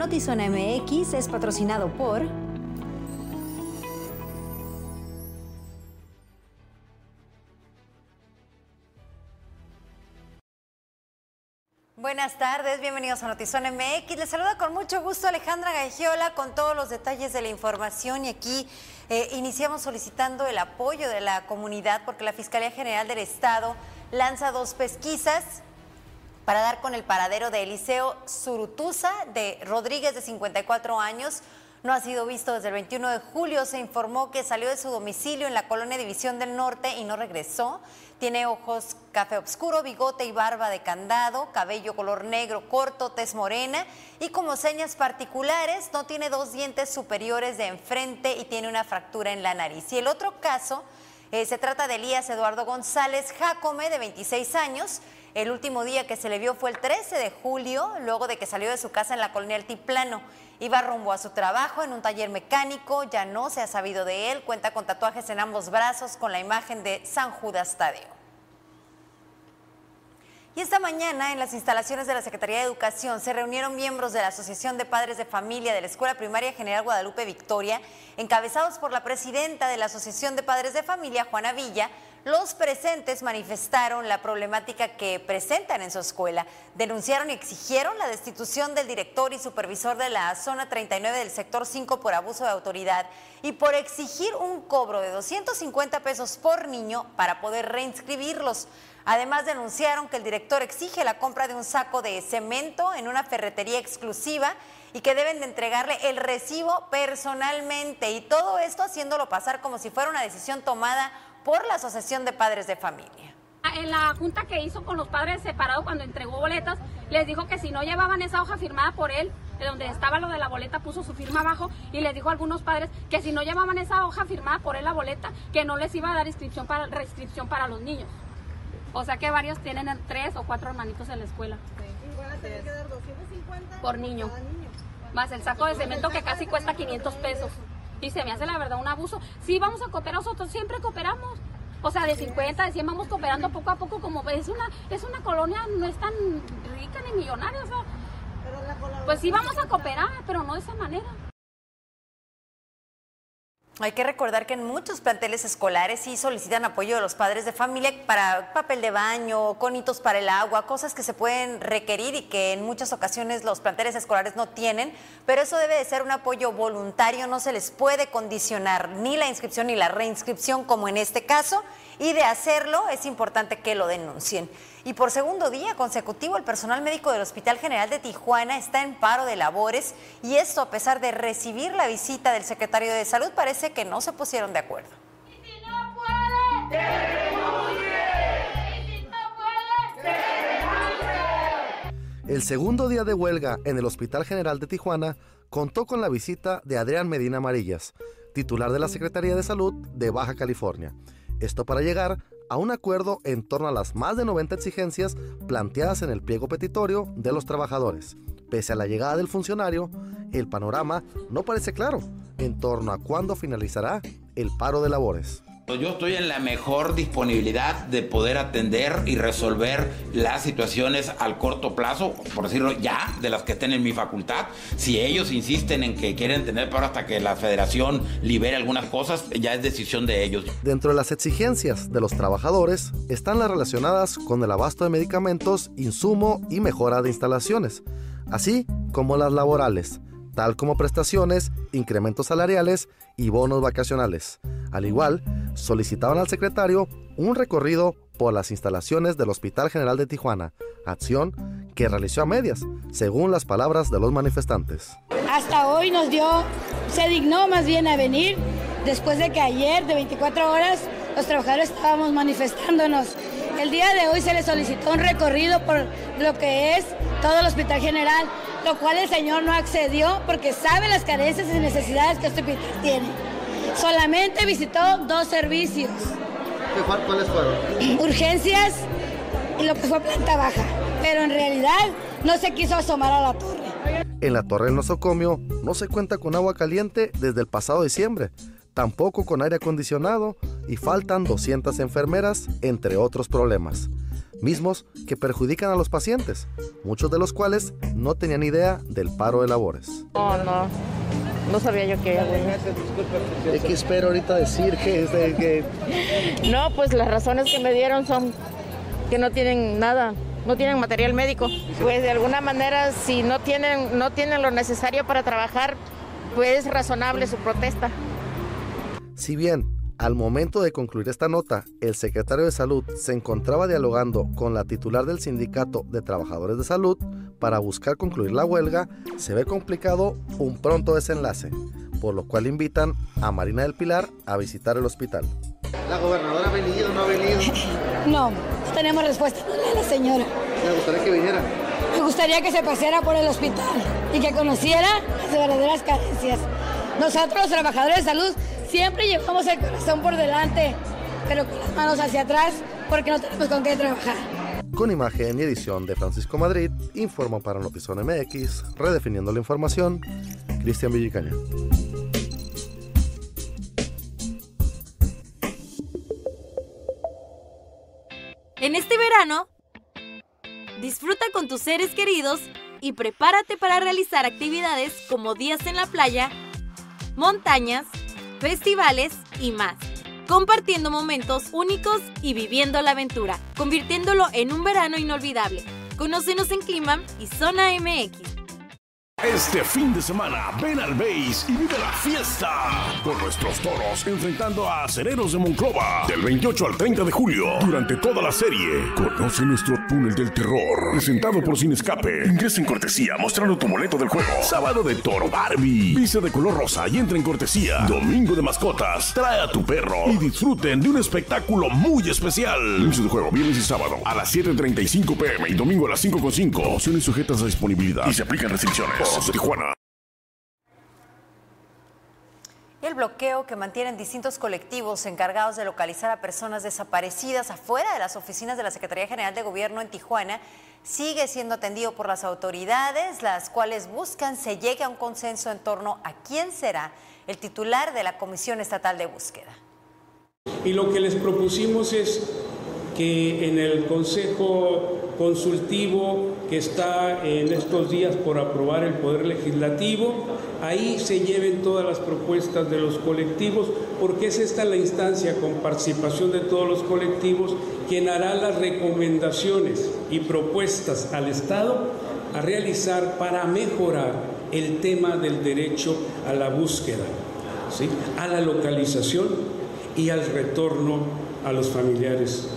Notizona MX es patrocinado por... Buenas tardes, bienvenidos a Notizón MX. Les saluda con mucho gusto Alejandra Gagiola con todos los detalles de la información y aquí eh, iniciamos solicitando el apoyo de la comunidad porque la Fiscalía General del Estado lanza dos pesquisas para dar con el paradero de Eliseo Zurutuza de Rodríguez de 54 años. No ha sido visto desde el 21 de julio. Se informó que salió de su domicilio en la colonia División del Norte y no regresó. Tiene ojos café oscuro, bigote y barba de candado, cabello color negro corto, tez morena y como señas particulares no tiene dos dientes superiores de enfrente y tiene una fractura en la nariz. Y el otro caso eh, se trata de Elías Eduardo González Jacome, de 26 años. El último día que se le vio fue el 13 de julio, luego de que salió de su casa en la colonia Altiplano. Iba rumbo a su trabajo en un taller mecánico, ya no se ha sabido de él, cuenta con tatuajes en ambos brazos con la imagen de San Judas Tadeo. Y esta mañana en las instalaciones de la Secretaría de Educación se reunieron miembros de la Asociación de Padres de Familia de la Escuela Primaria General Guadalupe Victoria, encabezados por la presidenta de la Asociación de Padres de Familia, Juana Villa, los presentes manifestaron la problemática que presentan en su escuela. Denunciaron y exigieron la destitución del director y supervisor de la zona 39 del sector 5 por abuso de autoridad y por exigir un cobro de 250 pesos por niño para poder reinscribirlos. Además denunciaron que el director exige la compra de un saco de cemento en una ferretería exclusiva y que deben de entregarle el recibo personalmente y todo esto haciéndolo pasar como si fuera una decisión tomada por la Asociación de Padres de Familia. En la junta que hizo con los padres separados cuando entregó boletas, les dijo que si no llevaban esa hoja firmada por él, de donde estaba lo de la boleta, puso su firma abajo y les dijo a algunos padres que si no llevaban esa hoja firmada por él la boleta, que no les iba a dar inscripción para, restricción para los niños. O sea que varios tienen tres o cuatro hermanitos en la escuela. van a tener que dar 250 por niño. Más el saco de cemento que casi cuesta 500 pesos. Y se me hace la verdad un abuso. Sí, vamos a cooperar nosotros, siempre cooperamos. O sea, de 50, de 100 vamos cooperando poco a poco, como es una, es una colonia, no es tan rica ni millonaria, o sea, pues sí vamos a cooperar, pero no de esa manera. Hay que recordar que en muchos planteles escolares sí solicitan apoyo de los padres de familia para papel de baño, conitos para el agua, cosas que se pueden requerir y que en muchas ocasiones los planteles escolares no tienen, pero eso debe de ser un apoyo voluntario, no se les puede condicionar ni la inscripción ni la reinscripción como en este caso, y de hacerlo es importante que lo denuncien. Y por segundo día consecutivo, el personal médico del Hospital General de Tijuana está en paro de labores y esto a pesar de recibir la visita del secretario de Salud parece que no se pusieron de acuerdo. El segundo día de huelga en el Hospital General de Tijuana contó con la visita de Adrián Medina Amarillas, titular de la Secretaría de Salud de Baja California. Esto para llegar a un acuerdo en torno a las más de 90 exigencias planteadas en el pliego petitorio de los trabajadores. Pese a la llegada del funcionario, el panorama no parece claro en torno a cuándo finalizará el paro de labores. Yo estoy en la mejor disponibilidad de poder atender y resolver las situaciones al corto plazo, por decirlo ya, de las que estén en mi facultad. Si ellos insisten en que quieren tener paro hasta que la federación libere algunas cosas, ya es decisión de ellos. Dentro de las exigencias de los trabajadores están las relacionadas con el abasto de medicamentos, insumo y mejora de instalaciones, así como las laborales, tal como prestaciones, incrementos salariales y bonos vacacionales. Al igual, solicitaban al secretario un recorrido por las instalaciones del Hospital General de Tijuana, acción que realizó a medias, según las palabras de los manifestantes. hasta hoy nos dio, se dignó más bien a venir, después de que ayer de 24 horas los trabajadores estábamos manifestándonos. El día de hoy se le solicitó un recorrido por lo que es todo el Hospital General, lo cual el señor no accedió porque sabe las carencias y necesidades que este hospital tiene. Solamente visitó dos servicios, ¿Cuáles fueron? urgencias y lo que fue planta baja, pero en realidad no se quiso asomar a la torre. En la Torre del Nosocomio no se cuenta con agua caliente desde el pasado diciembre, tampoco con aire acondicionado y faltan 200 enfermeras, entre otros problemas. mismos que perjudican a los pacientes, muchos de los cuales no tenían idea del paro de labores. Oh, no, no sabía yo que ¿De qué espero ahorita decir que es de que... No, pues las razones que me dieron son que no tienen nada, no tienen material médico. Pues de alguna manera, si no tienen, no tienen lo necesario para trabajar, pues es razonable su protesta. Si bien al momento de concluir esta nota, el secretario de Salud se encontraba dialogando con la titular del Sindicato de Trabajadores de Salud para buscar concluir la huelga, se ve complicado un pronto desenlace, por lo cual invitan a Marina del Pilar a visitar el hospital. ¿La gobernadora ha venido o no ha venido? No, no tenemos respuesta de la señora. Me gustaría que viniera. Me gustaría que se paseara por el hospital y que conociera las verdaderas carencias. Nosotros, los trabajadores de salud, siempre llevamos el corazón por delante, pero con las manos hacia atrás porque no tenemos con qué trabajar. Con imagen y edición de Francisco Madrid, informo para Notizón MX, redefiniendo la información, Cristian Villicaña. En este verano, disfruta con tus seres queridos y prepárate para realizar actividades como días en la playa, montañas, festivales y más. Compartiendo momentos únicos y viviendo la aventura, convirtiéndolo en un verano inolvidable. Conócenos en Clima y Zona MX. Este fin de semana, ven al Base y vive la fiesta con nuestros toros enfrentando a acereros de Monclova del 28 al 30 de julio. Durante toda la serie, conoce nuestro túnel del terror, presentado por Sin Escape. Ingresa en cortesía mostrando tu boleto del juego. Sábado de toro Barbie, viste de color rosa y entra en cortesía. Domingo de mascotas, trae a tu perro y disfruten de un espectáculo muy especial. Inicio de juego viernes y sábado a las 7.35 pm y domingo a las 5.5. Opciones sujetas a disponibilidad y se aplican restricciones. Tijuana. Y el bloqueo que mantienen distintos colectivos encargados de localizar a personas desaparecidas afuera de las oficinas de la Secretaría General de Gobierno en Tijuana sigue siendo atendido por las autoridades, las cuales buscan se llegue a un consenso en torno a quién será el titular de la Comisión Estatal de Búsqueda. Y lo que les propusimos es que en el Consejo Consultivo que está en estos días por aprobar el Poder Legislativo, ahí se lleven todas las propuestas de los colectivos, porque es esta la instancia con participación de todos los colectivos quien hará las recomendaciones y propuestas al Estado a realizar para mejorar el tema del derecho a la búsqueda, ¿sí? a la localización y al retorno a los familiares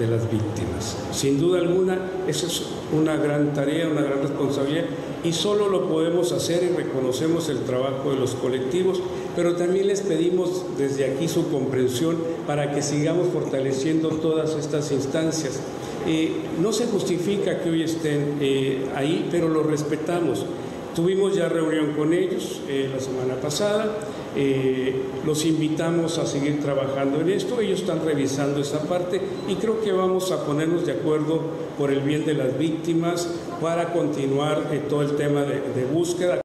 de las víctimas. Sin duda alguna, esa es una gran tarea, una gran responsabilidad y solo lo podemos hacer y reconocemos el trabajo de los colectivos, pero también les pedimos desde aquí su comprensión para que sigamos fortaleciendo todas estas instancias. Eh, no se justifica que hoy estén eh, ahí, pero lo respetamos. Tuvimos ya reunión con ellos eh, la semana pasada, eh, los invitamos a seguir trabajando en esto, ellos están revisando esa parte y creo que vamos a ponernos de acuerdo por el bien de las víctimas para continuar eh, todo el tema de, de búsqueda.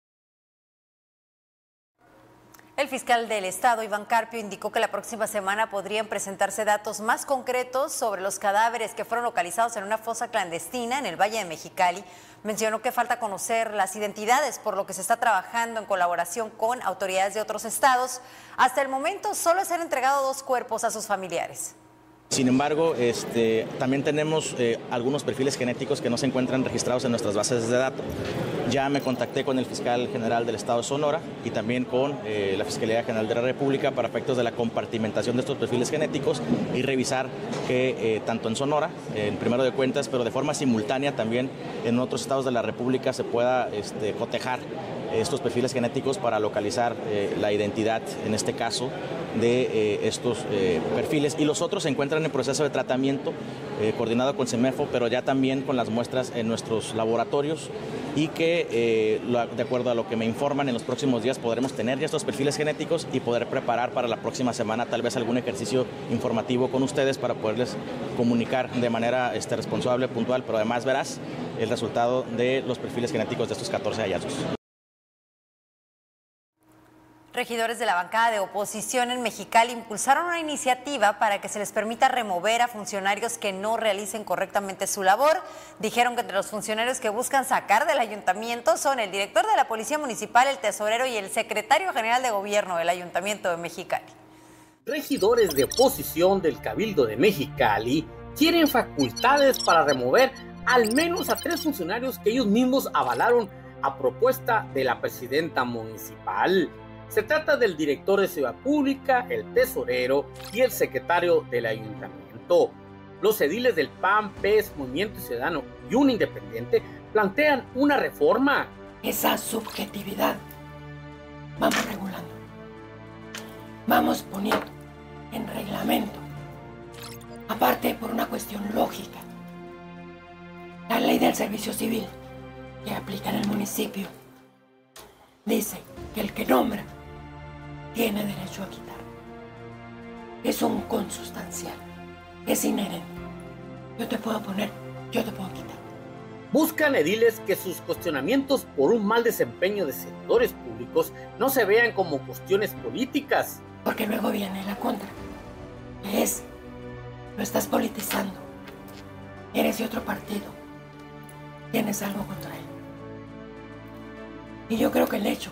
El fiscal del Estado, Iván Carpio, indicó que la próxima semana podrían presentarse datos más concretos sobre los cadáveres que fueron localizados en una fosa clandestina en el Valle de Mexicali. Mencionó que falta conocer las identidades, por lo que se está trabajando en colaboración con autoridades de otros estados. Hasta el momento solo se han entregado dos cuerpos a sus familiares. Sin embargo, este, también tenemos eh, algunos perfiles genéticos que no se encuentran registrados en nuestras bases de datos. Ya me contacté con el fiscal general del Estado de Sonora y también con eh, la Fiscalía General de la República para efectos de la compartimentación de estos perfiles genéticos y revisar que eh, tanto en Sonora, en primero de cuentas, pero de forma simultánea también en otros estados de la República se pueda este, cotejar estos perfiles genéticos para localizar la identidad, en este caso, de eh, estos eh, perfiles y los otros se encuentran en proceso de tratamiento eh, coordinado con CEMEFO, pero ya también con las muestras en nuestros laboratorios y que de acuerdo a lo que me informan en los próximos días podremos tener ya estos perfiles genéticos y poder preparar para la próxima semana tal vez algún ejercicio informativo con ustedes para poderles comunicar de manera este, responsable, puntual, pero además verás el resultado de los perfiles genéticos de estos 14 hallazgos. Regidores de la bancada de oposición en Mexicali impulsaron una iniciativa para que se les permita remover a funcionarios que no realicen correctamente su labor. Dijeron que entre los funcionarios que buscan sacar del ayuntamiento son el director de la Policía Municipal, el tesorero y el secretario general de gobierno del Ayuntamiento de Mexicali. Regidores de oposición del Cabildo de Mexicali quieren facultades para remover al menos a tres funcionarios que ellos mismos avalaron a propuesta de la presidenta municipal. Se trata del director de Ciudad Pública, el tesorero y el secretario del ayuntamiento. Los ediles del PAN, PES, Movimiento Ciudadano y un independiente plantean una reforma. Esa subjetividad vamos regulando. Vamos poniendo en reglamento. Aparte por una cuestión lógica. La ley del servicio civil que aplica en el municipio dice que el que nombra tiene derecho a quitar. Es un consustancial, es inherente. Yo te puedo poner, yo te puedo quitar. Buscan ediles que sus cuestionamientos por un mal desempeño de sectores públicos no se vean como cuestiones políticas. Porque luego viene la contra. Es, lo estás politizando. Eres de otro partido. Tienes algo contra él. Y yo creo que el hecho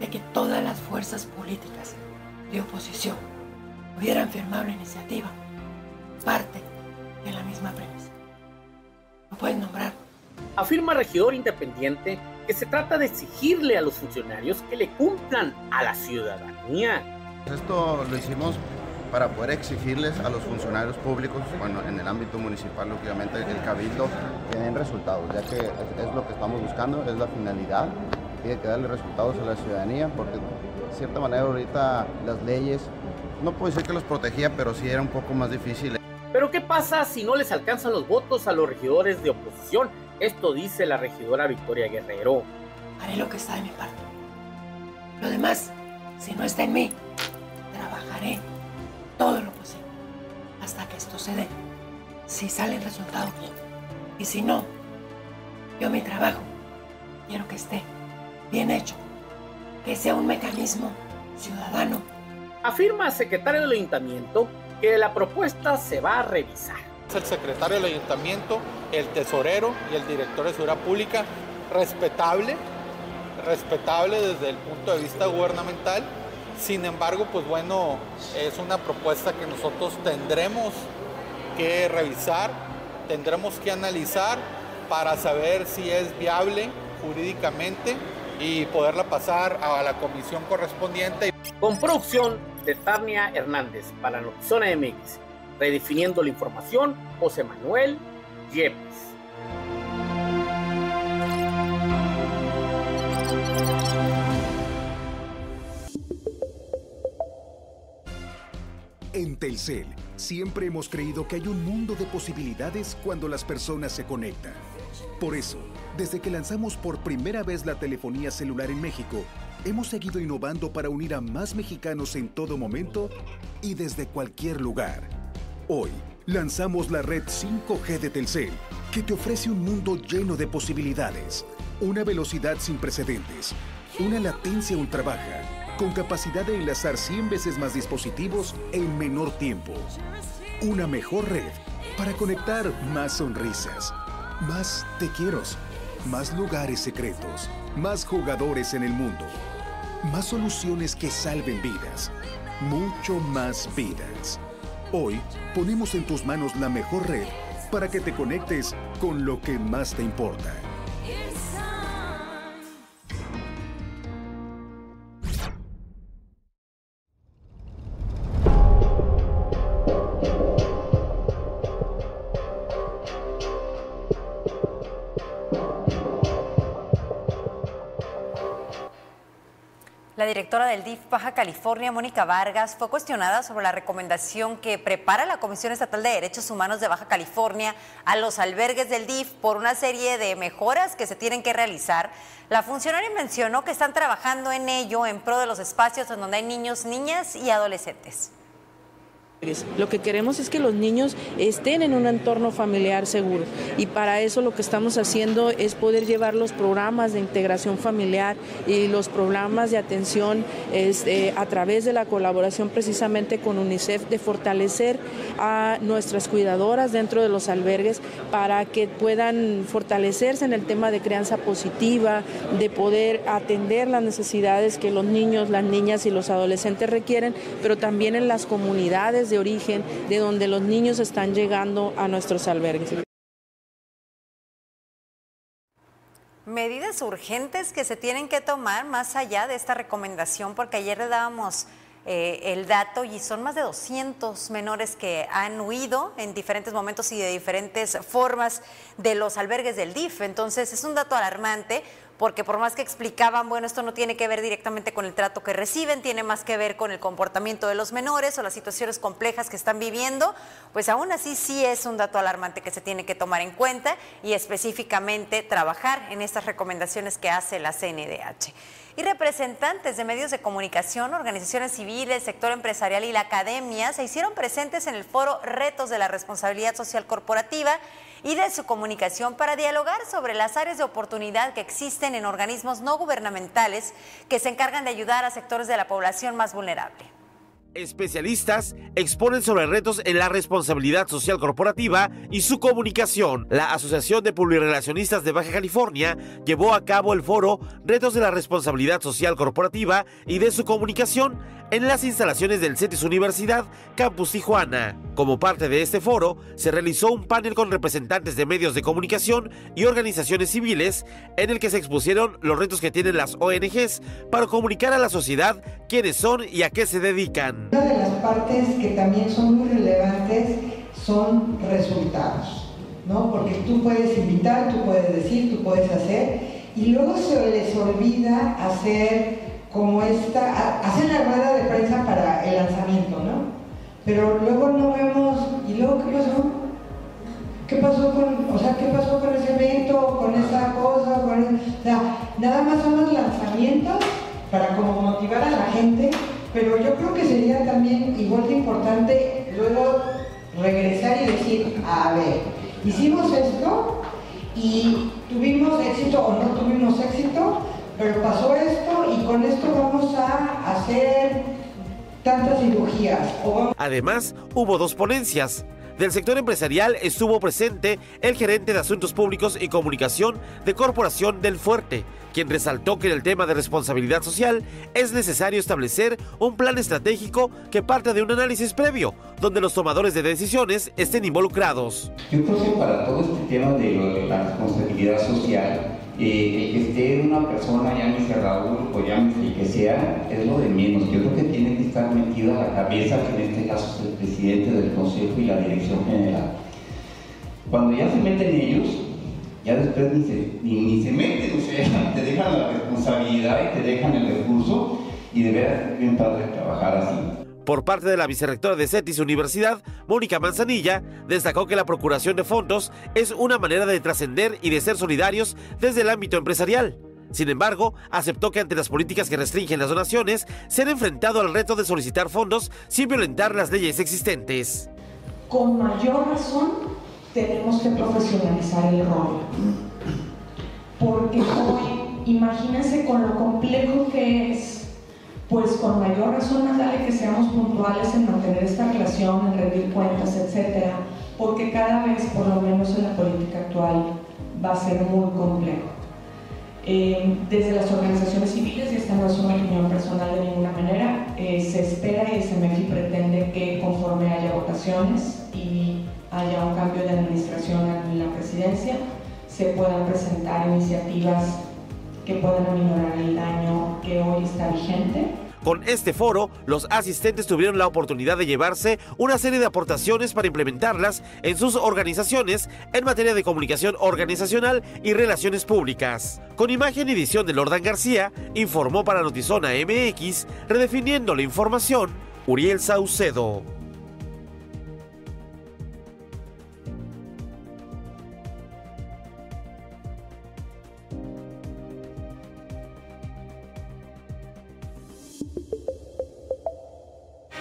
de que todas las fuerzas políticas de oposición hubieran firmado la iniciativa parte de la misma premisa. Lo pueden nombrar. Afirma regidor independiente que se trata de exigirle a los funcionarios que le cumplan a la ciudadanía. Esto lo hicimos para poder exigirles a los funcionarios públicos, bueno, en el ámbito municipal, lógicamente, el cabildo, que den resultados, ya que es, lo que estamos buscando, es la finalidad, tiene que darle resultados a la ciudadanía, porque de cierta manera ahorita las leyes, no puedo decir que los protegía, pero sí era un poco más difícil. Pero ¿qué pasa si no les alcanzan los votos a los regidores de oposición? Esto dice la regidora Victoria Guerrero. Haré lo que está de mi parte. Lo demás, si no está en mí, trabajaré todo lo posible hasta que esto se dé. Si sale el resultado bien. Y si no, yo mi trabajo quiero que esté bien hecho. Que sea un mecanismo ciudadano. Afirma el secretario del ayuntamiento que la propuesta se va a revisar. El secretario del ayuntamiento, el tesorero y el director de seguridad pública, respetable, respetable desde el punto de vista gubernamental, sin embargo, pues bueno, es una propuesta que nosotros tendremos que revisar, tendremos que analizar para saber si es viable jurídicamente y poderla pasar a la comisión correspondiente. Con producción de Tania Hernández para Notizona MX, redefiniendo la información, José Manuel Yepes. En Telcel, siempre hemos creído que hay un mundo de posibilidades cuando las personas se conectan. Por eso, desde que lanzamos por primera vez la telefonía celular en México, hemos seguido innovando para unir a más mexicanos en todo momento y desde cualquier lugar. Hoy, lanzamos la red 5G de Telcel, que te ofrece un mundo lleno de posibilidades, una velocidad sin precedentes, una latencia ultra baja con capacidad de enlazar 100 veces más dispositivos en menor tiempo. Una mejor red para conectar más sonrisas, más te quiero, más lugares secretos, más jugadores en el mundo, más soluciones que salven vidas, mucho más vidas. Hoy ponemos en tus manos la mejor red para que te conectes con lo que más te importa. La directora del DIF Baja California, Mónica Vargas, fue cuestionada sobre la recomendación que prepara la Comisión Estatal de Derechos Humanos de Baja California a los albergues del DIF por una serie de mejoras que se tienen que realizar. La funcionaria mencionó que están trabajando en ello en pro de los espacios en donde hay niños, niñas y adolescentes. Lo que queremos es que los niños estén en un entorno familiar seguro. Y para eso lo que estamos haciendo es poder llevar los programas de integración familiar y los programas de atención este, a través de la colaboración precisamente con UNICEF de fortalecer a nuestras cuidadoras dentro de los albergues para que puedan fortalecerse en el tema de crianza positiva, de poder atender las necesidades que los niños, las niñas y los adolescentes requieren, pero también en las comunidades de origen de donde los niños están llegando a nuestros albergues. Medidas urgentes que se tienen que tomar más allá de esta recomendación, porque ayer le dábamos eh, el dato y son más de 200 menores que han huido en diferentes momentos y de diferentes formas de los albergues del DIF. Entonces es un dato alarmante porque por más que explicaban, bueno, esto no tiene que ver directamente con el trato que reciben, tiene más que ver con el comportamiento de los menores o las situaciones complejas que están viviendo, pues aún así sí es un dato alarmante que se tiene que tomar en cuenta y específicamente trabajar en estas recomendaciones que hace la CNDH. Y representantes de medios de comunicación, organizaciones civiles, sector empresarial y la academia se hicieron presentes en el foro Retos de la Responsabilidad Social Corporativa y de su comunicación para dialogar sobre las áreas de oportunidad que existen en organismos no gubernamentales que se encargan de ayudar a sectores de la población más vulnerable. Especialistas exponen sobre retos en la responsabilidad social corporativa y su comunicación. La Asociación de Publirelacionistas de Baja California llevó a cabo el foro Retos de la responsabilidad social corporativa y de su comunicación en las instalaciones del CETIS Universidad Campus Tijuana. Como parte de este foro, se realizó un panel con representantes de medios de comunicación y organizaciones civiles en el que se expusieron los retos que tienen las ONGs para comunicar a la sociedad quiénes son y a qué se dedican. Una de las partes que también son muy relevantes son resultados, ¿no? Porque tú puedes invitar, tú puedes decir, tú puedes hacer, y luego se les olvida hacer como esta, hacen la rueda de prensa para el lanzamiento, ¿no? Pero luego no vemos, ¿y luego qué pasó? ¿Qué pasó con, o sea, qué pasó con ese evento, con esa cosa? Con, o sea, nada más son los lanzamientos para como motivar a la gente, pero yo creo que sería también igual de importante luego regresar y decir, a ver, hicimos esto y tuvimos éxito o no tuvimos éxito, pero pasó esto y con esto vamos a hacer tantas cirugías. Además, hubo dos ponencias. Del sector empresarial estuvo presente el gerente de Asuntos Públicos y Comunicación de Corporación del Fuerte, quien resaltó que en el tema de responsabilidad social es necesario establecer un plan estratégico que parte de un análisis previo, donde los tomadores de decisiones estén involucrados. Yo creo que para todo este tema de la responsabilidad social, el que esté una persona, llámese Raúl o llámese el que sea, es lo de menos. Yo creo que tiene que estar metido a la cabeza, que en este caso es el presidente del Consejo y la Dirección General. Cuando ya se meten ellos, ya después ni se, ni, se meten, o sea, te dejan la responsabilidad y te dejan el recurso y de veras bien padre trabajar así. Por parte de la vicerrectora de CETIS Universidad, Mónica Manzanilla, destacó que la procuración de fondos es una manera de trascender y de ser solidarios desde el ámbito empresarial. Sin embargo, aceptó que ante las políticas que restringen las donaciones, se han enfrentado al reto de solicitar fondos sin violentar las leyes existentes. Con mayor razón, tenemos que profesionalizar el rol. Porque hoy, imagínense con lo complejo que es pues con mayor razón más vale que seamos puntuales en mantener esta relación, en rendir cuentas, etcétera, porque cada vez, por lo menos en la política actual, va a ser muy complejo. Eh, desde las organizaciones civiles, y esta no es una opinión personal de ninguna manera, eh, se espera y SMFI pretende que conforme haya votaciones y haya un cambio de administración en la presidencia, se puedan presentar iniciativas que puedan aminorar el daño que hoy está vigente. Con este foro, los asistentes tuvieron la oportunidad de llevarse una serie de aportaciones para implementarlas en sus organizaciones en materia de comunicación organizacional y relaciones públicas. Con imagen y edición de Lordan García, informó para Notizona MX, redefiniendo la información, Uriel Saucedo.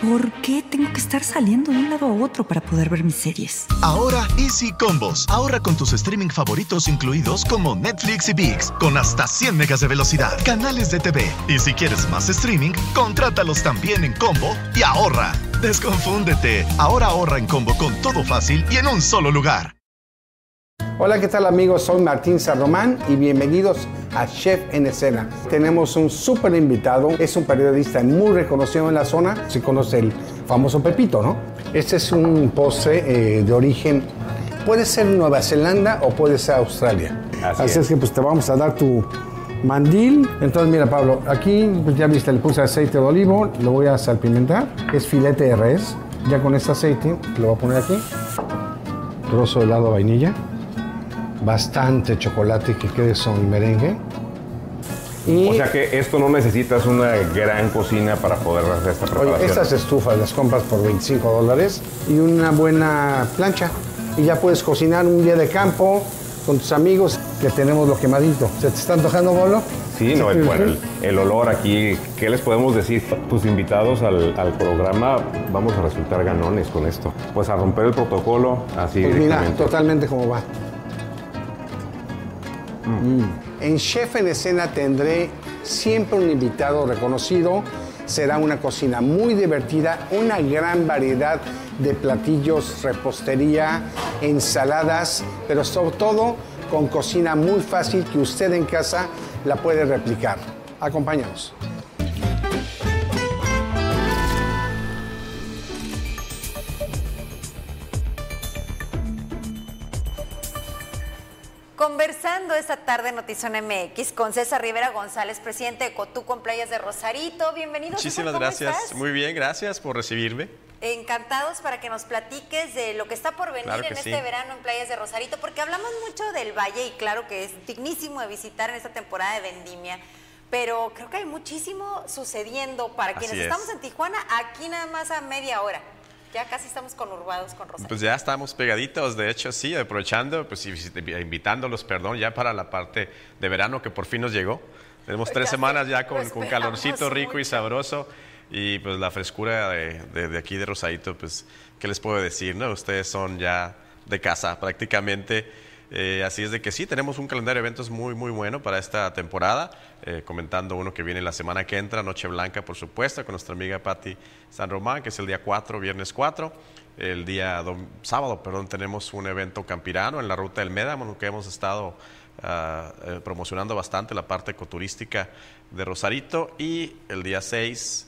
¿Por qué tengo que estar saliendo de un lado a otro para poder ver mis series? Ahora Easy Combos. Ahorra con tus streaming favoritos incluidos como Netflix y VIX con hasta 100 megas de velocidad, canales de TV. Y si quieres más streaming, contrátalos también en combo y ahorra. Desconfúndete. Ahora ahorra en combo con todo fácil y en un solo lugar. Hola, ¿qué tal amigos? Soy Martín Sarromán y bienvenidos a Chef en Escena. Tenemos un súper invitado, es un periodista muy reconocido en la zona, se conoce el famoso Pepito, ¿no? Este es un postre eh, de origen, puede ser Nueva Zelanda o puede ser Australia. Así, es. que pues te vamos a dar tu mandil. Entonces mira Pablo, aquí pues ya viste, le puse aceite de olivo, lo voy a salpimentar, es filete de res, ya con este aceite lo voy a poner aquí, trozo de helado de vainilla bastante chocolate que quede son merengue. o sea que esto no necesitas una gran cocina para poder hacer esta preparación. Oye, estas estufas las compras por 25 dólares y una buena plancha. Y ya puedes cocinar un día de campo con tus amigos que tenemos lo quemadito. ¿Se te está antojando, Bolo? Sí, no, el, bueno, el, olor aquí, ¿qué les podemos decir? Tus invitados al, programa vamos a resultar ganones con esto. Pues a romper el protocolo así. Pues mira, totalmente como va. Mm. En Chef en Escena tendré siempre un invitado reconocido. Será una cocina muy divertida, una gran variedad de platillos, repostería, ensaladas, pero sobre todo con cocina muy fácil que usted en casa la puede replicar. Acompáñanos. Esta tarde en Notizón MX con César Rivera González, presidente de Cotuco en Playas de Rosarito. Bienvenido. Muchísimas gracias. Muy bien, gracias por recibirme. Encantados para que nos platiques de lo que está por venir en este verano en Playas de Rosarito, porque hablamos mucho del valle y claro que es dignísimo de visitar en esta temporada de vendimia pero creo que hay muchísimo sucediendo para quienes estamos en Tijuana, aquí nada más a media hora ya casi estamos conurbados con Rosario. Pues ya estamos pegaditos, de hecho sí, aprovechando, pues invitándolos, perdón, ya para la parte de verano que por fin nos llegó. Tenemos tres semanas ya con, con calorcito rico y sabroso y pues la frescura de, de, aquí de Rosadito, pues, ¿qué les puedo decir? No? Ustedes son ya de casa prácticamente. Eh, así es de que sí, tenemos un calendario de eventos muy, muy bueno para esta temporada. Eh, comentando uno que viene la semana que entra, Noche Blanca, por supuesto, con nuestra amiga Patti San Román, que es el día 4, viernes 4. El día sábado, perdón, tenemos un evento campirano en la ruta del Médamo, que hemos estado ah, eh, promocionando bastante la parte ecoturística de Rosarito. Y el día 6,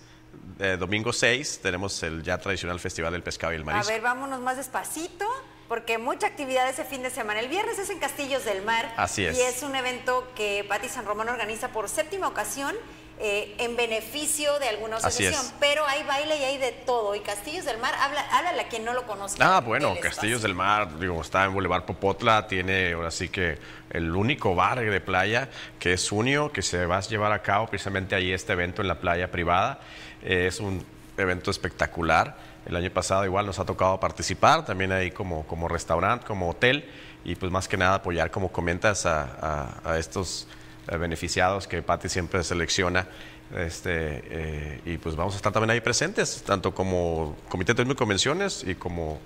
domingo 6, tenemos el ya tradicional Festival del Pescado y el Marisco. A ver, vámonos más despacito porque mucha actividad ese fin de semana. El viernes es en Castillos del Mar. Así es. Y es un evento que Pati San Román organiza por séptima ocasión. Eh, en beneficio de alguna asociación, pero hay baile y hay de todo. Y Castillos del Mar, habla, háblale a quien no lo conozca. Ah, bueno, Castillos del Mar, digo, está en Boulevard Popotla, tiene ahora sí que el único bar de playa que es Unio, que se va a llevar a cabo precisamente ahí este evento en la playa privada. Eh, es un evento espectacular. El año pasado igual nos ha tocado participar, también ahí como, como restaurante, como hotel, y pues más que nada apoyar, como comentas, a, estos eh, beneficiados que Pati siempre selecciona. Este, eh, y pues vamos a estar también ahí presentes, tanto como Comité de Convenciones y como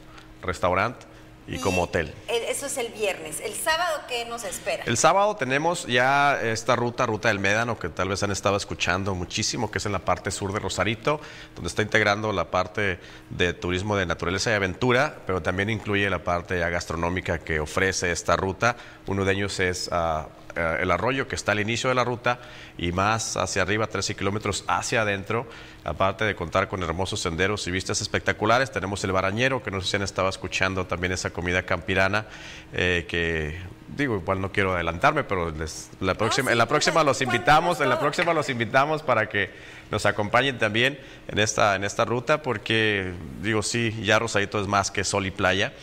restaurante y, como hotel. Eso es el viernes. ¿El sábado qué nos espera? El sábado tenemos ya esta ruta, Ruta del Médano, que tal vez han estado escuchando muchísimo, que es en la parte sur de Rosarito, donde está integrando la parte de turismo de naturaleza y aventura, pero también incluye la parte gastronómica que ofrece esta ruta. Uno de ellos es ah, eh, el arroyo que está al inicio de la ruta y más hacia arriba, 13 kilómetros hacia adentro. Aparte de contar con hermosos senderos y vistas espectaculares, tenemos el Barañero, que no sé si han estado escuchando también esa comida campirana, eh, que digo, igual no quiero adelantarme, pero la próxima, en la próxima los invitamos, en la próxima los invitamos para que nos acompañen también en esta, en esta ruta, porque digo, sí, ya Rosadito es más que sol y playa.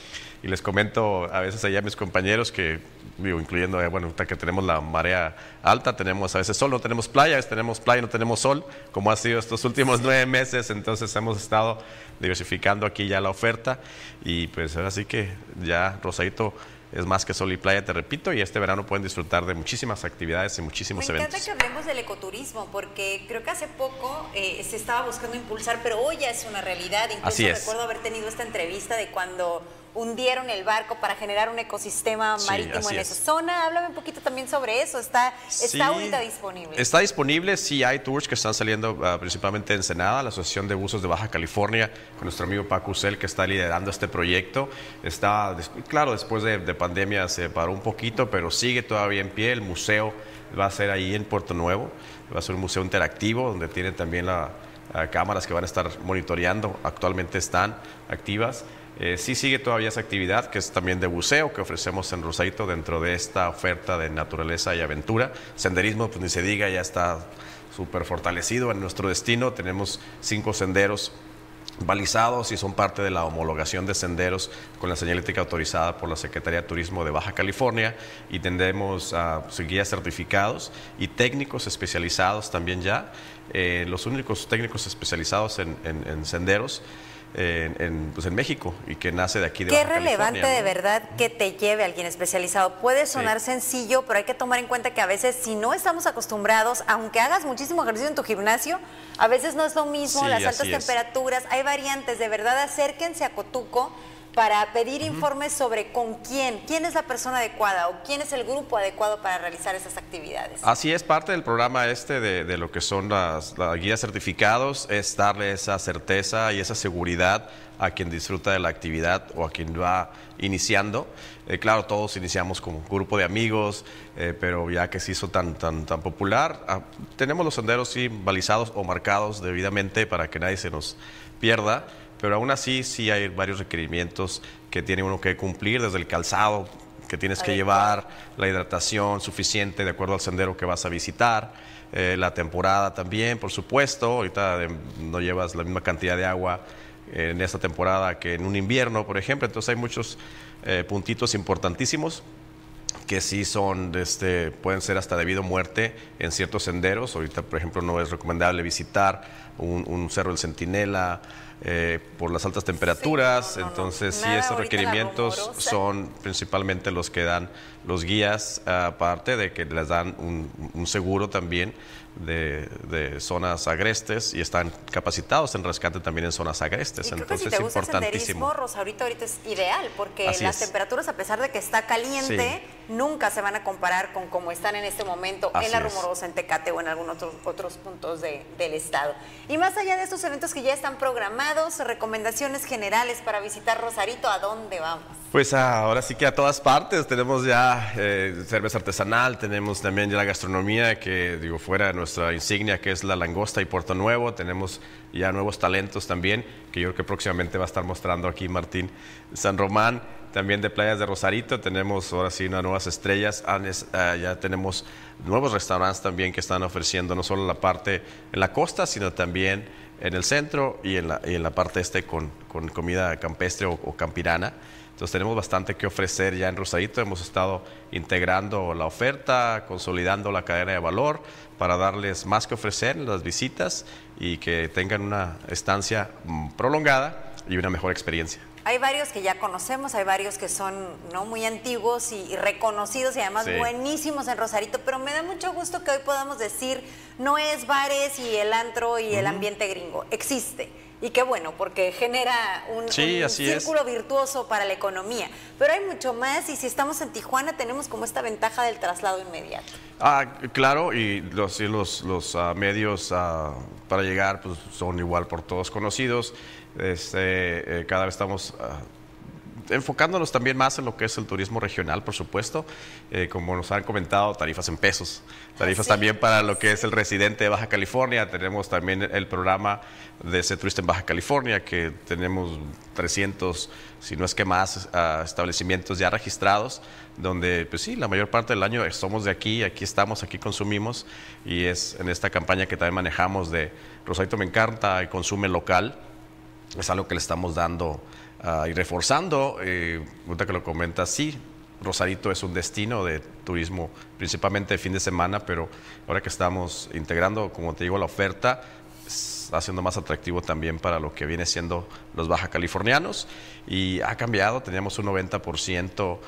Y les comento a veces allá a mis compañeros que digo, incluyendo, eh, bueno, que tenemos la marea alta, tenemos a veces sol, no tenemos playa, a veces tenemos playa, no tenemos sol, como ha sido estos últimos nueve meses, entonces hemos estado diversificando aquí ya la oferta y pues ahora sí que ya Rosadito es más que sol y playa, te repito, y este verano pueden disfrutar de muchísimas actividades y muchísimos Me eventos. encanta que hablemos del ecoturismo, porque creo que hace poco eh, se estaba buscando impulsar, pero hoy ya es una realidad. Incluso Así es. recuerdo haber tenido esta entrevista de cuando hundieron el barco para generar un ecosistema Sí, marítimo en es. esa zona. Háblame un poquito también sobre eso. Está, Sí. está ahorita disponible. Está disponible, sí hay tours que están saliendo ah, principalmente en Ensenada, la Asociación de Buzos de Baja California, con nuestro amigo Paco Usel que está liderando este proyecto. Está, claro, después de, de pandemia se paró un poquito, pero sigue todavía en pie. El museo va a ser ahí en Puerto Nuevo, va a ser un museo interactivo donde tiene también la, ah, cámaras que van a estar monitoreando, actualmente están activas. Eh, sí sigue todavía esa actividad que es también de buceo que ofrecemos en Rosarito dentro de esta oferta de naturaleza y aventura. Senderismo, pues ni se diga, ya está súper fortalecido en nuestro destino. Tenemos cinco senderos balizados y son parte de la homologación de senderos con la señalética autorizada por la Secretaría de Turismo de Baja California y tendremos a guías certificados y técnicos especializados también ya. Eh, los únicos técnicos especializados en, en- en senderos en, en, pues en México y que nace de aquí de Qué Baja relevante California, de verdad que te lleve alguien especializado. Puede sonar sencillo, pero hay que tomar en cuenta que a veces si no estamos acostumbrados, aunque hagas muchísimo ejercicio en tu gimnasio, a veces no es lo mismo, Sí, las altas temperaturas, hay variantes, de verdad acérquense a Cotuco para pedir informes sobre con quién, quién es la persona adecuada o quién es el grupo adecuado para realizar esas actividades. Así es, parte del programa este de, de lo que son las, las guías certificados es darle esa certeza y esa seguridad a quien disfruta de la actividad o a quien va iniciando. Eh, claro, todos iniciamos como grupo de amigos, eh, pero ya que se hizo tan, tan, tan popular, ah, tenemos los senderos sí balizados o marcados debidamente para que nadie se nos pierda, pero aún así sí hay varios requerimientos que tiene uno que cumplir, desde el calzado que tienes que llevar, la hidratación suficiente de acuerdo al sendero que vas a visitar, eh, la temporada también, por supuesto, ahorita no llevas la misma cantidad de agua en esta temporada que en un invierno, por ejemplo, entonces hay muchos eh, puntitos importantísimos que sí son, este, pueden ser hasta debido a muerte en ciertos senderos. Ahorita, por ejemplo, no es recomendable visitar un, un cerro del Centinela eh, por las altas temperaturas. Entonces, sí, Nada esos requerimientos son principalmente los que dan los guías, aparte de que les dan un, un seguro también de, de zonas agrestes y están capacitados en rescate también en zonas agrestes. Y creo que Entonces, si te es gusta el importantísimo. senderismo, Rosarito ahorita es ideal, porque Así las es. temperaturas, a pesar de que está caliente, nunca se van a comparar con cómo están en este momento Así en La. Rumorosa, en Tecate o en algunos otros, otros puntos de- del estado. Y más allá de estos eventos que ya están programados, recomendaciones generales para visitar Rosarito, ¿a dónde vamos? Pues ah, ahora sí que a todas partes tenemos ya eh, cerveza artesanal, tenemos también ya la gastronomía que digo fuera de nuestra insignia que es la langosta y Puerto Nuevo, tenemos ya nuevos talentos también que yo creo que próximamente va a estar mostrando aquí Martín San Román, también de playas de Rosarito. Tenemos ahora sí unas nuevas estrellas, ah, ya tenemos nuevos restaurantes también que están ofreciendo no solo la parte en la costa sino también en el centro y en la, y en la parte este con, con comida campestre o- o campirana. Entonces tenemos bastante que ofrecer ya en Rosarito. Hemos estado integrando la oferta, consolidando la cadena de valor para darles más que ofrecer en las visitas y que tengan una estancia mm, prolongada y una mejor experiencia. Hay varios que ya conocemos, hay varios que son no muy antiguos y, y reconocidos y además Sí. buenísimos en Rosarito, pero me da mucho gusto que hoy podamos decir, no es bares y el antro y el ambiente gringo, existe. Y qué bueno, porque genera un, Sí, un así es. círculo virtuoso para la economía. Pero hay mucho más y si estamos en Tijuana tenemos como esta ventaja del traslado inmediato. Ah, claro, y los, y los, los ah, medios ah, para llegar pues, son igual por todos conocidos. Este, eh, cada vez estamos ah, enfocándonos también más en lo que es el turismo regional, por supuesto. Eh, como nos han comentado, tarifas en pesos. Tarifas también para lo que es el residente de Baja California. Tenemos también el programa de ese turista en Baja California, que tenemos 300, si no es que más, ah, establecimientos ya registrados, donde, pues sí, la mayor parte del año somos de aquí, aquí estamos, aquí consumimos. Y es en esta campaña que también manejamos de Rosarito me encanta y consume local es algo que le estamos dando ah, y reforzando. Eh, ahorita que lo comentas, sí, Rosarito es un destino de turismo, principalmente de fin de semana, pero ahora que estamos integrando, como te digo, la oferta, está haciendo más atractivo también para lo que viene siendo los baja californianos y ha cambiado, teníamos un 90%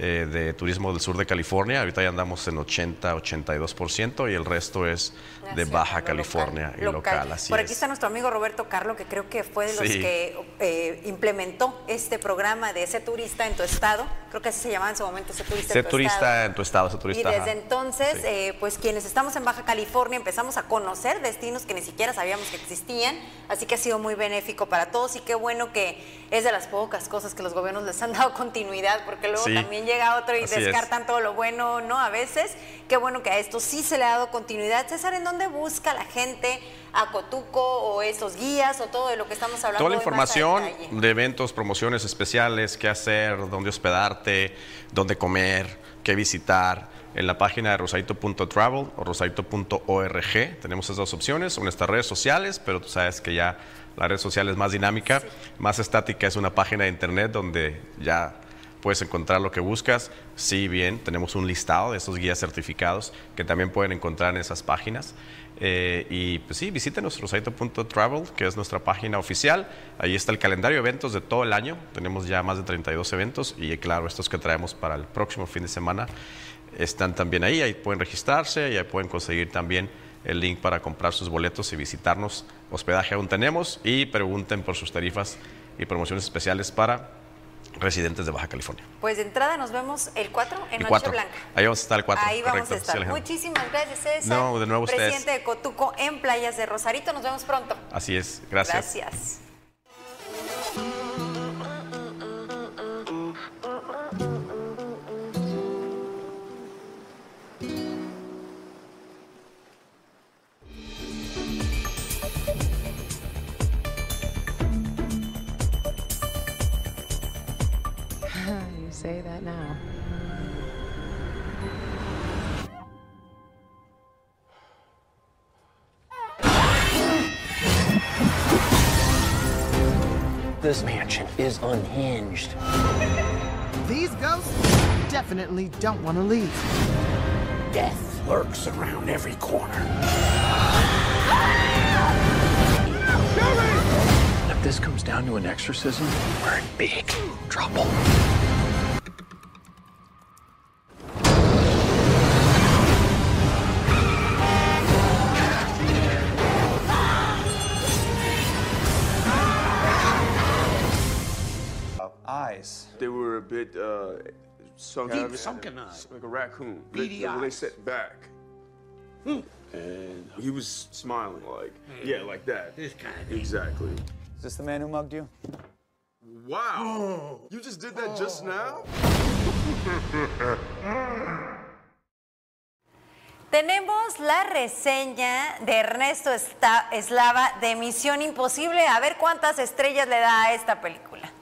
eh, de turismo del sur de California. Ahorita ya andamos en 80-82% y el resto es de Baja California y local. así Por es. aquí está nuestro amigo Roberto Carlo, que creo que fue de los Sí. que eh, implementó este programa de Sé Turista en tu estado. Creo que así se llamaba en su momento, Sé Turista Ser en tu turista estado. en tu estado, ser turista. Y desde ajá. entonces, eh, pues quienes estamos en Baja California empezamos a conocer destinos que ni siquiera sabíamos que existían, así que ha sido muy benéfico para todos y qué bueno que es de las pocas cosas que los gobiernos les han dado continuidad, porque luego Sí. también llega otro y Así es. descartan todo lo bueno, ¿no? A veces, qué bueno que a esto sí se le ha dado continuidad. César, ¿en dónde busca la gente a Cotuco o esos guías o todo de lo que estamos hablando? Toda la información de eventos, promociones especiales, qué hacer, dónde hospedarte, dónde comer, qué visitar, en la página de rosarito.travel o rosarito.org. Tenemos esas dos opciones, son nuestras redes sociales, pero tú sabes que ya la red social es más dinámica, más estática, es una página de internet donde ya puedes encontrar lo que buscas. Sí, bien, tenemos un listado de esos guías certificados que también pueden encontrar en esas páginas. Eh, y pues sí, visítenos rosarito.travel, que es nuestra página oficial. Ahí está el calendario de eventos de todo el año. Tenemos ya más de 32 eventos y claro, estos que traemos para el próximo fin de semana están también ahí. Ahí pueden registrarse y ahí pueden conseguir también el link para comprar sus boletos y visitarnos. Hospedaje aún tenemos y pregunten por sus tarifas y promociones especiales para residentes de Baja California. Pues de entrada nos vemos el 4 en El Noche 4. Blanca. Ahí vamos a estar el 4. Ahí vamos correcto, a estar. sí. Muchísimas gracias, César. No, de nuevo ustedes. Presidente de Cotuco en Playas de Rosarito. Nos vemos pronto. Así es, gracias. Gracias. Say that now. This mansion is unhinged. These ghosts definitely don't want to leave. Death lurks around every corner. If this comes down to an exorcism, we're in big trouble. Bit uh, sunken. Deep sunken eyes. Like a raccoon. Beady they, they, they eyes. set back. And he was smiling like, yeah, like that. This kind of Exactly. Is this the man who mugged you? Wow. You just did that just now? Tenemos la reseña de Ernesto Eslava de Misión Imposible. A ver cuántas estrellas le da a esta película.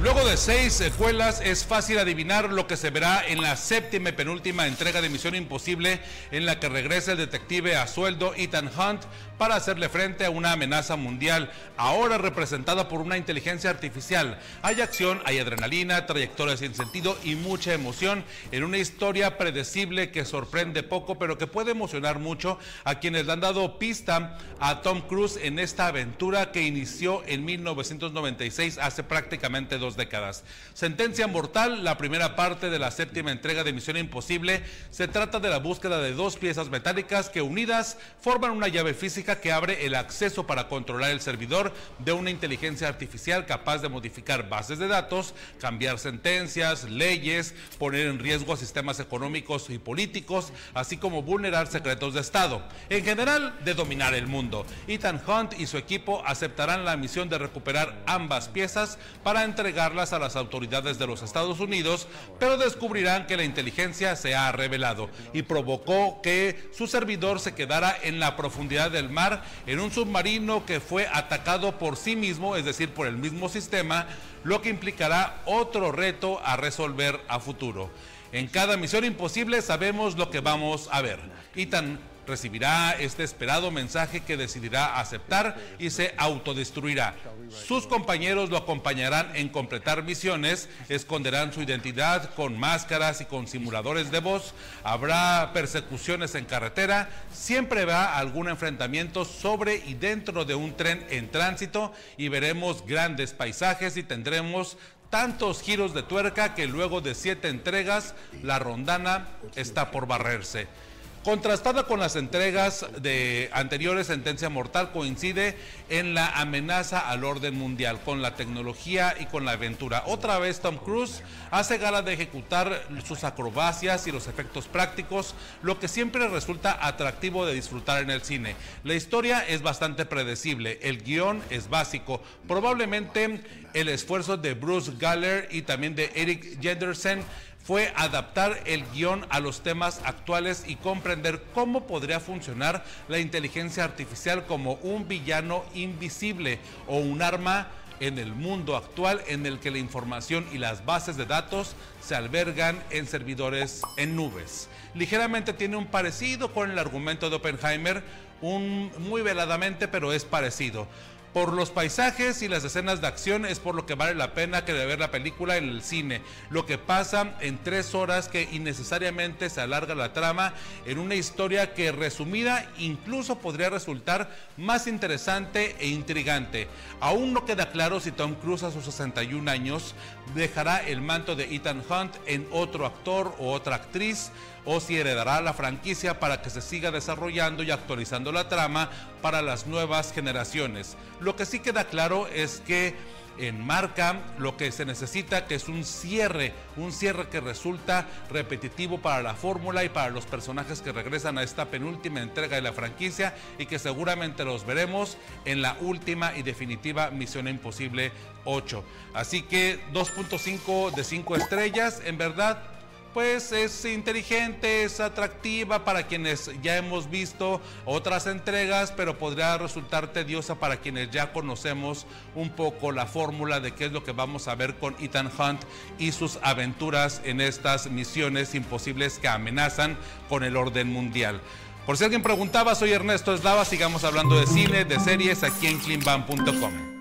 Luego de seis secuelas, es fácil adivinar lo que se verá en la séptima y penúltima entrega de Misión Imposible, en la que regresa el detective a sueldo Ethan Hunt para hacerle frente a una amenaza mundial, ahora representada por una inteligencia artificial. Hay acción, hay adrenalina, trayectorias sin sentido y mucha emoción en una historia predecible que sorprende poco, pero que puede emocionar mucho a quienes le han dado pista a Tom Cruise en esta aventura que inició en 1996, hace prácticamente dos décadas. Sentencia Mortal, la primera parte de la séptima entrega de Misión Imposible, se trata de la búsqueda de dos piezas metálicas que unidas forman una llave física que abre el acceso para controlar el servidor de una inteligencia artificial capaz de modificar bases de datos, cambiar sentencias, leyes, poner en riesgo a sistemas económicos y políticos, así como vulnerar secretos de Estado. En general, de dominar el mundo. Ethan Hunt y su equipo aceptarán la misión de recuperar ambas piezas para entregarlas a las autoridades de los Estados Unidos, pero descubrirán que la inteligencia se ha revelado y provocó que su servidor se quedara en la profundidad del mar en un submarino que fue atacado por sí mismo, es decir, por el mismo sistema, lo que implicará otro reto a resolver a futuro. En cada misión imposible sabemos lo que vamos a ver. Ethan recibirá este esperado mensaje que decidirá aceptar y se autodestruirá. Sus compañeros lo acompañarán en completar misiones, esconderán su identidad con máscaras y con simuladores de voz, habrá persecuciones en carretera, siempre va algún enfrentamiento sobre y dentro de un tren en tránsito y veremos grandes paisajes y tendremos tantos giros de tuerca que luego de siete entregas la rondana está por barrerse. Contrastada con las entregas de anteriores Sentencia Mortal, coincide en la amenaza al orden mundial, con la tecnología y con la aventura. Otra vez Tom Cruise hace gala de ejecutar sus acrobacias y los efectos prácticos, lo que siempre resulta atractivo de disfrutar en el cine. La historia es bastante predecible, el guion es básico, probablemente el esfuerzo de Bruce Galler y también de Eric Jenderson fue adaptar el guion a los temas actuales y comprender cómo podría funcionar la inteligencia artificial como un villano invisible o un arma en el mundo actual en el que la información y las bases de datos se albergan en servidores en nubes. Ligeramente tiene un parecido con el argumento de Oppenheimer, muy veladamente, pero es parecido por los paisajes y las escenas de acción es por lo que vale la pena que de ver la película en el cine. Lo que pasa en tres horas que innecesariamente se alarga la trama en una historia que resumida incluso podría resultar más interesante e intrigante. Aún no queda claro si Tom Cruise a sus 61 años dejará el manto de Ethan Hunt en otro actor o otra actriz o si heredará la franquicia para que se siga desarrollando y actualizando la trama para las nuevas generaciones. Lo que sí queda claro es que enmarca lo que se necesita, que es un cierre, un cierre que resulta repetitivo para la fórmula y para los personajes que regresan a esta penúltima entrega de la franquicia y que seguramente los veremos en la última y definitiva Misión Imposible 8. Así que 2.5 de 5 estrellas, en verdad pues es inteligente, es atractiva para quienes ya hemos visto otras entregas, pero podría resultar tediosa para quienes ya conocemos un poco la fórmula de qué es lo que vamos a ver con Ethan Hunt y sus aventuras en estas misiones imposibles que amenazan con el orden mundial. Por si alguien preguntaba, soy Ernesto Eslava, sigamos hablando de cine, de series aquí en cleanban.com.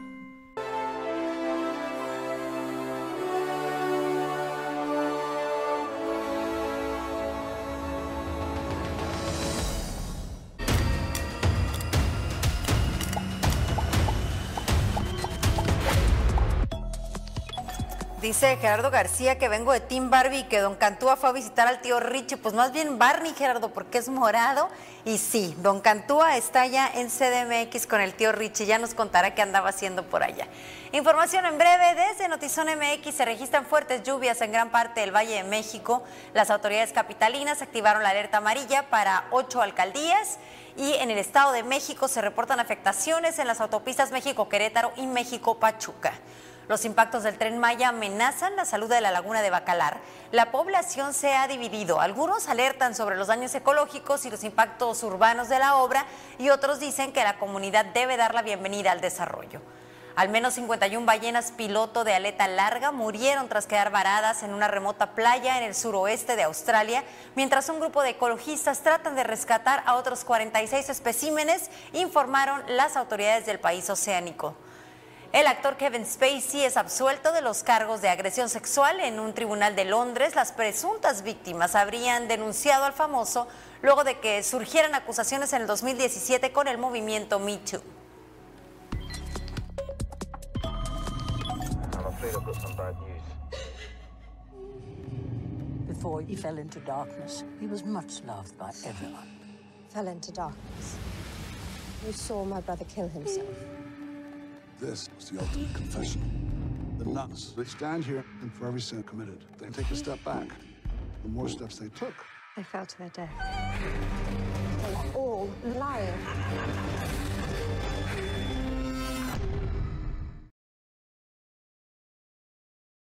Dice Gerardo García que vengo de Team Barbie y que Don Cantúa fue a visitar al tío Richie. Pues más bien Barney, Gerardo, porque es morado. Y sí, Don Cantúa está ya en CDMX con el tío Richie. Ya nos contará qué andaba haciendo por allá. Información en breve. Desde Notizón MX se registran fuertes lluvias en gran parte del Valle de México. Las autoridades capitalinas activaron la alerta amarilla para ocho alcaldías. Y en el Estado de México se reportan afectaciones en las autopistas México-Querétaro y México-Pachuca. Los impactos del tren Maya amenazan la salud de la laguna de Bacalar. La población se ha dividido. Algunos alertan sobre los daños ecológicos y los impactos urbanos de la obra y otros dicen que la comunidad debe dar la bienvenida al desarrollo. Al menos 51 ballenas piloto de aleta larga murieron tras quedar varadas en una remota playa en el suroeste de Australia, mientras un grupo de ecologistas tratan de rescatar a otros 46 especímenes, informaron las autoridades del país oceánico. El actor Kevin Spacey es absuelto de los cargos de agresión sexual en un tribunal de Londres. Las presuntas víctimas habrían denunciado al famoso luego de que surgieran acusaciones en el 2017 con el movimiento Me Too. Before he fell into darkness, he was much loved by everyone. Fell into darkness. You saw my brother kill himself. This is the ultimate confession. The nuns, they stand here, and for every sin committed, they take a step back. The more steps they took, they fell to their death. They all lying.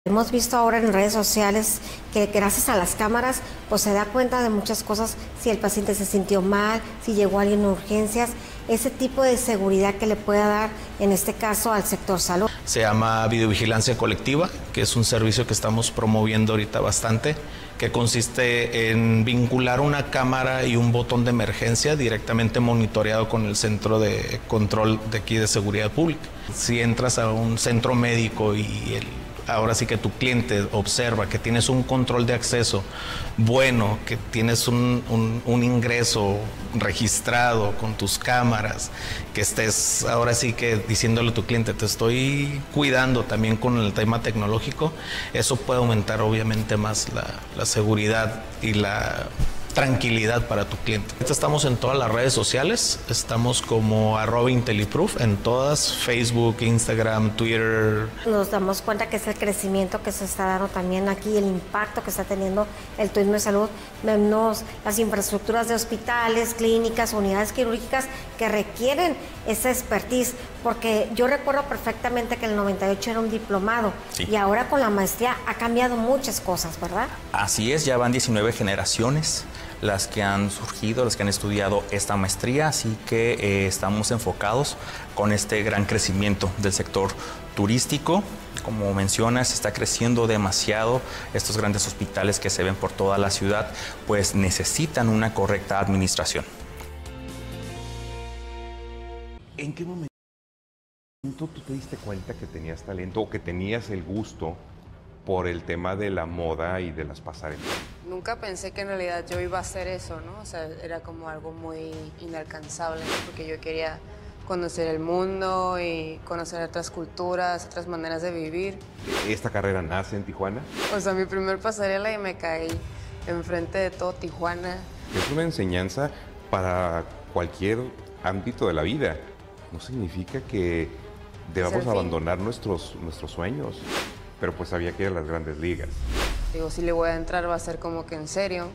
Hemos visto ahora en redes sociales que gracias a las cámaras pues se da cuenta de muchas cosas, si el paciente se sintió mal, si llegó alguien en urgencias, ese tipo de seguridad que le pueda dar, en este caso, al sector salud. Se llama videovigilancia colectiva, que es un servicio que estamos promoviendo ahorita bastante que consiste en vincular una cámara y un botón de emergencia directamente monitoreado con el centro de control de aquí de seguridad pública. Si entras a un centro médico y el ahora sí que tu cliente observa que tienes un control de acceso bueno, que tienes un, ingreso registrado con tus cámaras, que estés ahora sí que diciéndole a tu cliente, te estoy cuidando también con el tema tecnológico, eso puede aumentar obviamente más la, la seguridad y la tranquilidad para tu cliente. Estamos en todas las redes sociales, estamos como arroba IntelliProof en todas, Facebook, Instagram, Twitter. Nos damos cuenta que es el crecimiento que se está dando también aquí, el impacto que está teniendo el turismo de salud, vemos las infraestructuras de hospitales, clínicas, unidades quirúrgicas que requieren esa expertise, porque yo recuerdo perfectamente que en el 98 era un diplomado y ahora con la maestría ha cambiado muchas cosas, ¿verdad? Así es, ya van 19 generaciones las que han surgido, las que han estudiado esta maestría, así que eh, estamos enfocados con este gran crecimiento del sector turístico. Como mencionas, está creciendo demasiado. Estos grandes hospitales que se ven por toda la ciudad, pues necesitan una correcta administración. ¿En qué momento tú te diste cuenta que tenías talento o que tenías el gusto por el tema de la moda y de las pasarelas? Nunca pensé que en realidad yo iba a hacer eso, ¿no? O sea, era como algo muy inalcanzable, porque yo quería conocer el mundo y conocer otras culturas, otras maneras de vivir. ¿Esta carrera nace en Tijuana? O sea, mi primer pasarela y me caí enfrente de todo Tijuana. Es una enseñanza para cualquier ámbito de la vida. No significa que debamos abandonar nuestros, nuestros sueños pero pues había que ir a las grandes ligas. Digo, si le voy a entrar va a ser como que en serio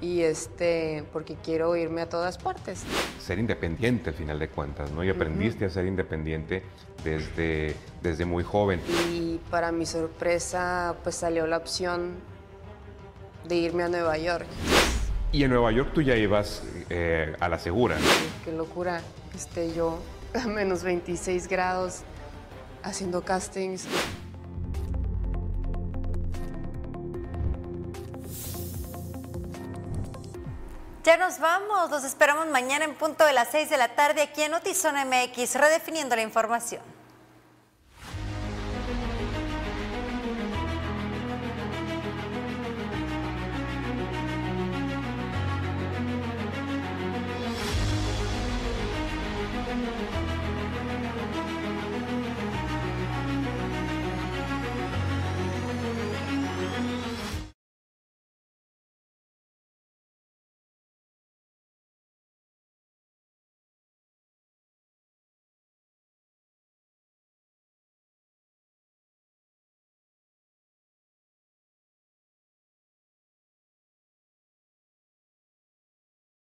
y este, porque quiero irme a todas partes. Ser independiente al final de cuentas, ¿no? Y aprendiste a ser independiente desde, desde muy joven. Y para mi sorpresa, pues salió la opción de irme a Nueva York. Y en Nueva York tú ya ibas eh, a la segura. qué locura, esté yo a menos 26 grados haciendo castings. Ya nos vamos, los esperamos mañana en punto de las 6 de la tarde aquí en Notizón MX, redefiniendo la información.